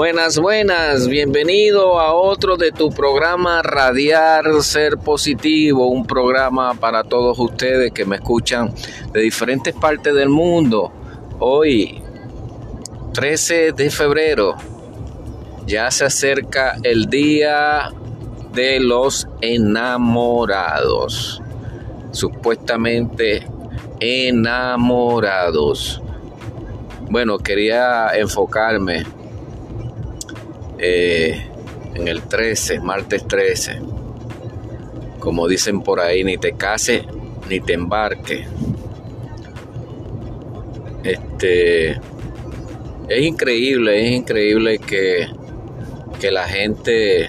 Buenas, buenas, bienvenido a otro de tu programa Radiar Ser Positivo, un programa para todos ustedes que me escuchan de diferentes partes del mundo. Hoy, 13 de febrero, ya se acerca el día de los enamorados, supuestamente enamorados. Bueno, quería enfocarme eh, en el 13, martes 13. Como dicen por ahí, ni te case ni te embarque. Este es increíble, es increíble que, que la gente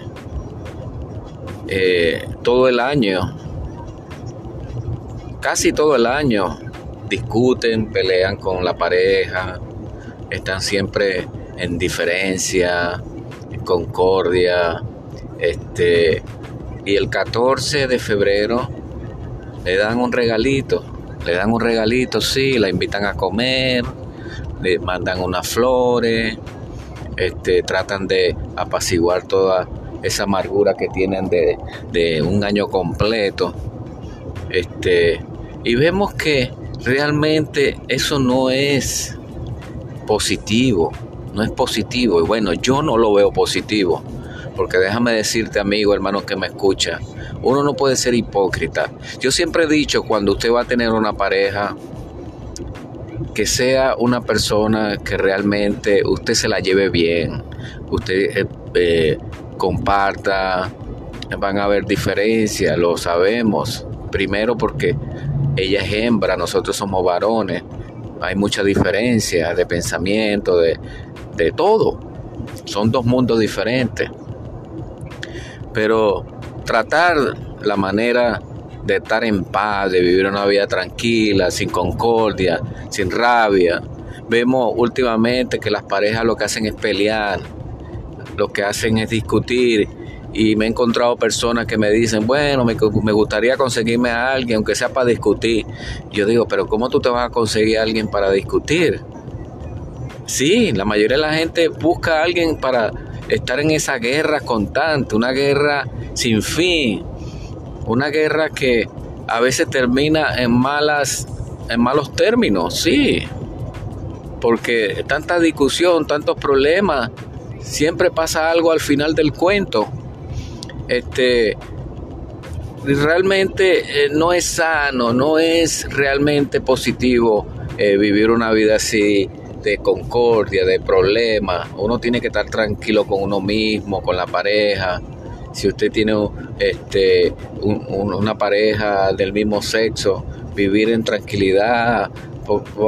eh, todo el año, casi todo el año, discuten, pelean con la pareja, están siempre en diferencia, concordia. Este, y el 14 de febrero le dan un regalito, le dan un regalito, sí, la invitan a comer, le mandan unas flores, este, tratan de apaciguar toda esa amargura que tienen de, de un año completo. Este, y vemos que realmente eso no es positivo no es positivo. Y bueno, yo no lo veo positivo. Porque déjame decirte, amigo, hermano que me escucha, uno no puede ser hipócrita. Yo siempre he dicho, cuando usted va a tener una pareja, que sea una persona que realmente usted se la lleve bien, usted eh, eh, comparta, van a haber diferencias, lo sabemos. Primero porque ella es hembra, nosotros somos varones hay mucha diferencia de pensamiento, de, de todo. Son dos mundos diferentes. Pero tratar la manera de estar en paz, de vivir una vida tranquila, sin concordia, sin rabia. Vemos últimamente que las parejas lo que hacen es pelear, lo que hacen es discutir y me he encontrado personas que me dicen, bueno, me, gustaría conseguirme a alguien, aunque sea para discutir. Yo digo, pero ¿cómo tú te vas a conseguir a alguien para discutir? Sí, la mayoría de la gente busca a alguien para estar en esa guerra constante, una guerra sin fin, una guerra que a veces termina en malas, en malos términos, sí, porque tanta discusión, tantos problemas, siempre pasa algo al final del cuento. Este, realmente eh, no es sano, no es realmente positivo eh, vivir una vida así de concordia, de problemas. Uno tiene que estar tranquilo con uno mismo, con la pareja. Si usted tiene este, una pareja del mismo sexo, vivir en tranquilidad.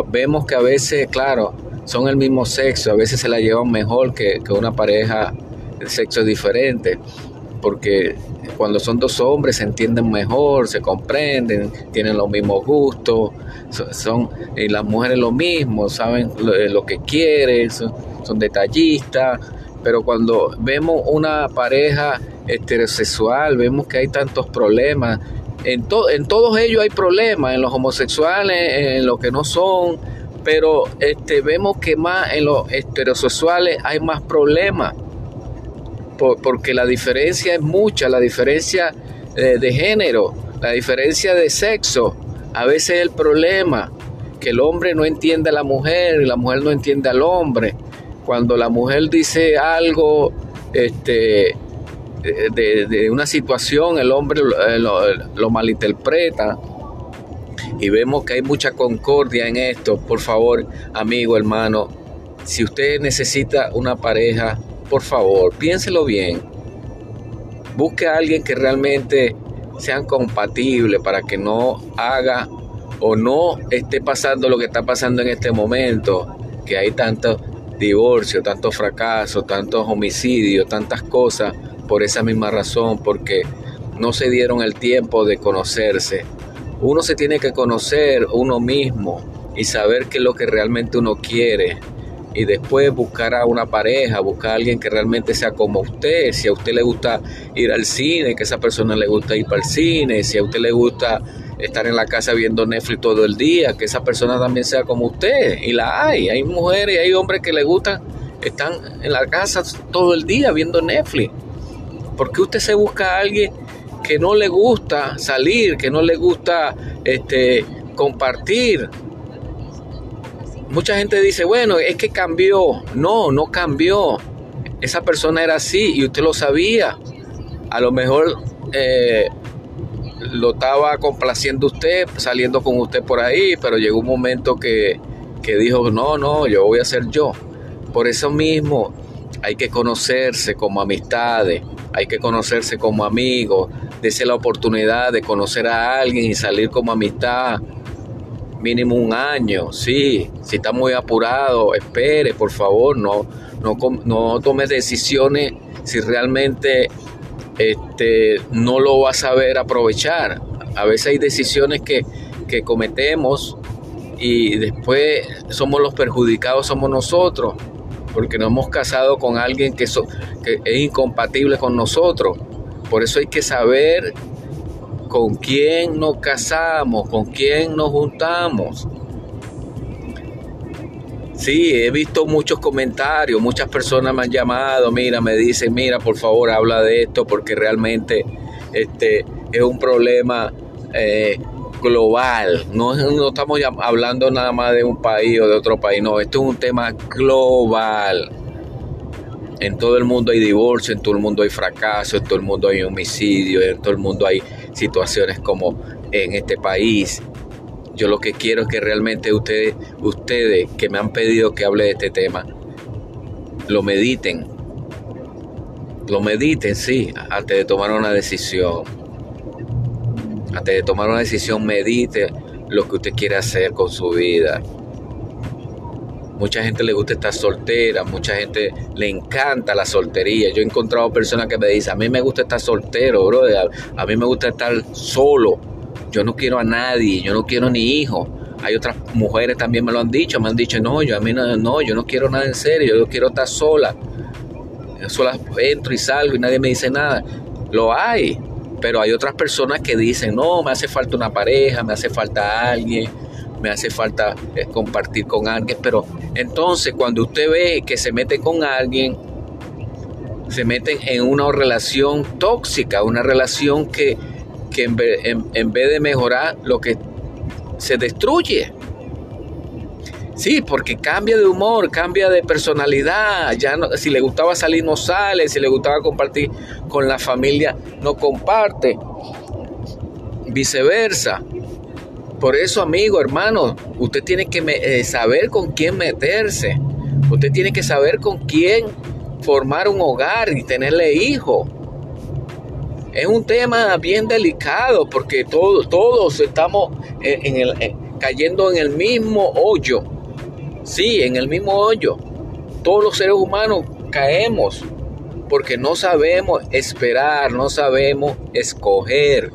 Vemos que a veces, claro, son el mismo sexo, a veces se la llevan mejor que, que una pareja de sexo diferente porque cuando son dos hombres se entienden mejor, se comprenden, tienen los mismos gustos, son, y las mujeres lo mismo, saben lo, eh, que quieren, son, detallistas, pero cuando vemos una pareja heterosexual, vemos que hay tantos problemas, en, en todos ellos hay problemas, en los homosexuales, en los que no son, pero este, vemos que más en los heterosexuales hay más problemas porque la diferencia es mucha, la diferencia eh, de género, la diferencia de sexo, a veces es el problema, que el hombre no entiende a la mujer y la mujer no entiende al hombre. Cuando la mujer dice algo este, de, una situación, el hombre eh, lo malinterpreta y vemos que hay mucha concordia en esto. Por favor, amigo, hermano, si usted necesita una pareja, por favor, piénselo bien. Busque a alguien que realmente sean compatibles para que no haga o no esté pasando lo que está pasando en este momento, que hay tantos divorcios, tantos fracasos, tantos homicidios, tantas cosas por esa misma razón, porque no se dieron el tiempo de conocerse. Uno se tiene que conocer uno mismo y saber qué es lo que realmente uno quiere y después buscar a una pareja, buscar a alguien que realmente sea como usted. Si a usted le gusta ir al cine, que esa persona le gusta ir para el cine. Si a usted le gusta estar en la casa viendo Netflix todo el día, que esa persona también sea como usted. Y la hay. Hay mujeres y hay hombres que le gustan están en la casa todo el día viendo Netflix. ¿Por qué usted se busca a alguien que no le gusta salir, que no le gusta este, compartir? Mucha gente dice, bueno, es que cambió. No, no cambió. Esa persona era así y usted lo sabía. A lo mejor eh, lo estaba complaciendo usted, saliendo con usted por ahí, pero llegó un momento que, que dijo, no, no, yo voy a ser yo. Por eso mismo hay que conocerse como amistades, hay que conocerse como amigos, Dese la oportunidad de conocer a alguien y salir como amistad mínimo un año, sí, si está muy apurado, espere, por favor, no, no, no tome decisiones si realmente este, no lo va a saber aprovechar. A veces hay decisiones que, cometemos y después somos los perjudicados, somos nosotros, porque nos hemos casado con alguien que, que es incompatible con nosotros. Por eso hay que saber con quién nos casamos, con quién nos juntamos. Sí, he visto muchos comentarios, muchas personas me han llamado, mira, me dicen, mira, por favor, habla de esto porque realmente este, es un problema eh, global. No, no estamos hablando nada más de un país o de otro país, no, esto es un tema global. En todo el mundo hay divorcio, en todo el mundo hay fracaso, en todo el mundo hay homicidio, en todo el mundo hay situaciones como en este país. Yo lo que quiero es que realmente ustedes, ustedes que me han pedido que hable de este tema, lo mediten. Lo mediten, sí, antes de tomar una decisión. Antes de tomar una decisión, medite lo que usted quiere hacer con su vida. Mucha gente le gusta estar soltera, mucha gente le encanta la soltería. Yo he encontrado personas que me dicen, a mí me gusta estar soltero, bro, a mí me gusta estar solo yo no quiero a nadie, yo no quiero ni hijos. Hay otras mujeres también me lo han dicho, me han dicho, no, yo a mí no, no yo no quiero nada en serio, yo quiero estar sola. Yo sola entro y salgo y nadie me dice nada. Lo hay, pero hay otras personas que dicen, no, me hace falta una pareja, me hace falta alguien, me hace falta eh, compartir con alguien. Pero entonces cuando usted ve que se mete con alguien, se meten en una relación tóxica, una relación que, que en vez, de mejorar lo que se destruye. Sí, porque cambia de humor, cambia de personalidad. Ya si le gustaba salir no sale, si le gustaba compartir con la familia no comparte. Viceversa. Por eso, amigo, hermano, usted tiene que eh, saber con quién meterse. Usted tiene que saber con quién formar un hogar y tenerle hijos es un tema bien delicado porque todos estamos en el, cayendo en el mismo hoyo. Sí, en el mismo hoyo. Todos los seres humanos caemos porque no sabemos esperar, no sabemos escoger.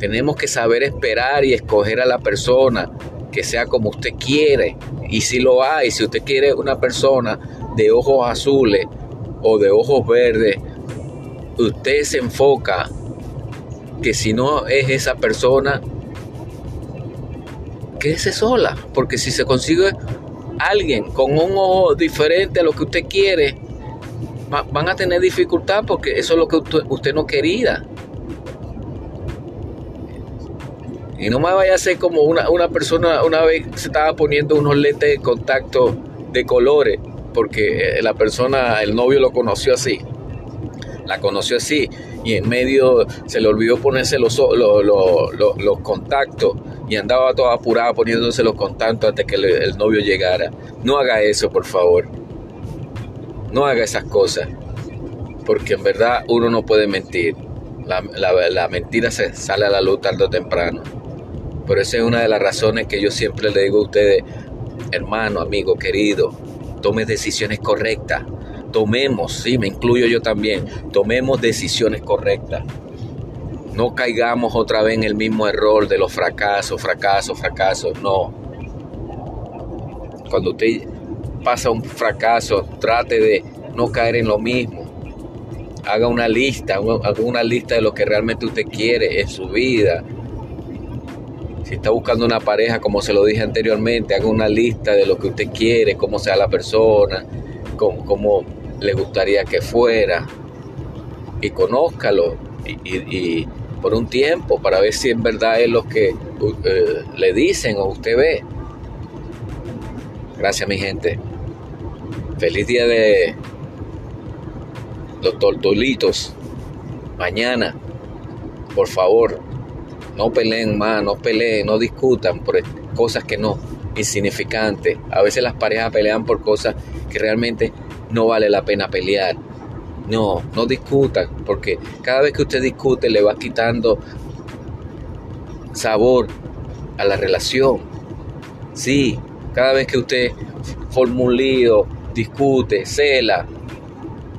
Tenemos que saber esperar y escoger a la persona que sea como usted quiere. Y si lo hay, si usted quiere una persona de ojos azules o de ojos verdes usted se enfoca que si no es esa persona, quédese sola, porque si se consigue alguien con un ojo diferente a lo que usted quiere, van a tener dificultad porque eso es lo que usted, no quería. Y no me vaya a ser como una, una, persona una vez se estaba poniendo unos lentes de contacto de colores, porque la persona, el novio lo conoció así la conoció así y en medio se le olvidó ponerse los, los, contactos y andaba toda apurada poniéndose los contactos antes que el, novio llegara. No haga eso, por favor. No haga esas cosas. Porque en verdad uno no puede mentir. La, la mentira se sale a la luz tarde o temprano. Por eso es una de las razones que yo siempre le digo a ustedes, hermano, amigo, querido, tome decisiones correctas tomemos, sí, me incluyo yo también, tomemos decisiones correctas. No caigamos otra vez en el mismo error de los fracasos, fracasos, fracasos, no. Cuando usted pasa un fracaso, trate de no caer en lo mismo. Haga una lista, haga una lista de lo que realmente usted quiere en su vida. Si está buscando una pareja, como se lo dije anteriormente, haga una lista de lo que usted quiere, cómo sea la persona, como, le gustaría que fuera y conózcalo y, por un tiempo para ver si en verdad es lo que eh, le dicen o usted ve. Gracias mi gente. Feliz día de los tortolitos. Mañana, por favor, no peleen más, no peleen, no discutan por cosas que no, insignificantes. A veces las parejas pelean por cosas que realmente no vale la pena pelear. No, no discutan, porque cada vez que usted discute le va quitando sabor a la relación. Sí, cada vez que usted forma un lío, discute, cela,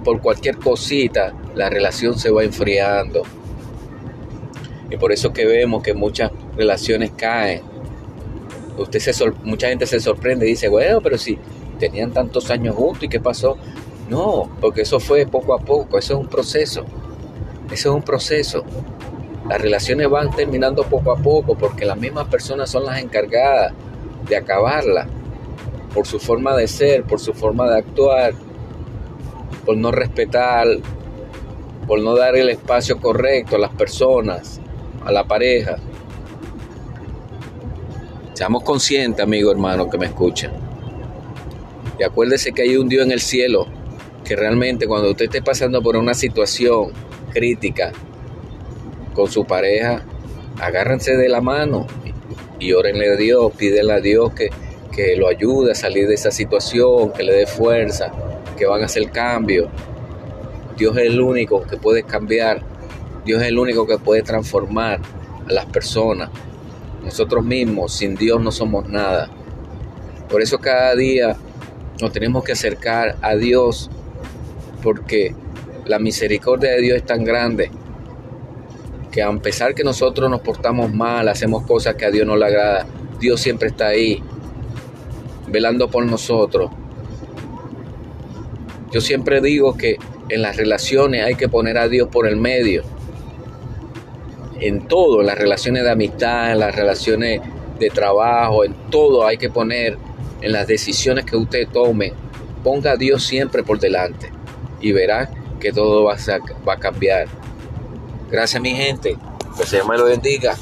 por cualquier cosita, la relación se va enfriando. Y por eso que vemos que muchas relaciones caen. Usted se mucha gente se sorprende y dice, bueno, pero si tenían tantos años juntos y qué pasó. No, porque eso fue poco a poco, eso es un proceso. Eso es un proceso. Las relaciones van terminando poco a poco porque las mismas personas son las encargadas de acabarla por su forma de ser, por su forma de actuar, por no respetar, por no dar el espacio correcto a las personas, a la pareja. Seamos conscientes, amigo hermano, que me escuchan. Y acuérdese que hay un Dios en el cielo que realmente cuando usted esté pasando por una situación crítica con su pareja, agárrense de la mano y órenle a Dios, pídele a Dios que, que lo ayude a salir de esa situación, que le dé fuerza, que van a hacer cambio. Dios es el único que puede cambiar. Dios es el único que puede transformar a las personas. Nosotros mismos, sin Dios, no somos nada. Por eso cada día nos tenemos que acercar a Dios, porque la misericordia de Dios es tan grande que a pesar que nosotros nos portamos mal, hacemos cosas que a Dios no le agrada, Dios siempre está ahí, velando por nosotros, yo siempre digo que en las relaciones hay que poner a Dios por el medio. En todo, en las relaciones de amistad, en las relaciones de trabajo, en todo hay que poner, en las decisiones que usted tome, ponga a Dios siempre por delante y verá que todo va a, cambiar. Gracias mi gente, que se me lo bendiga.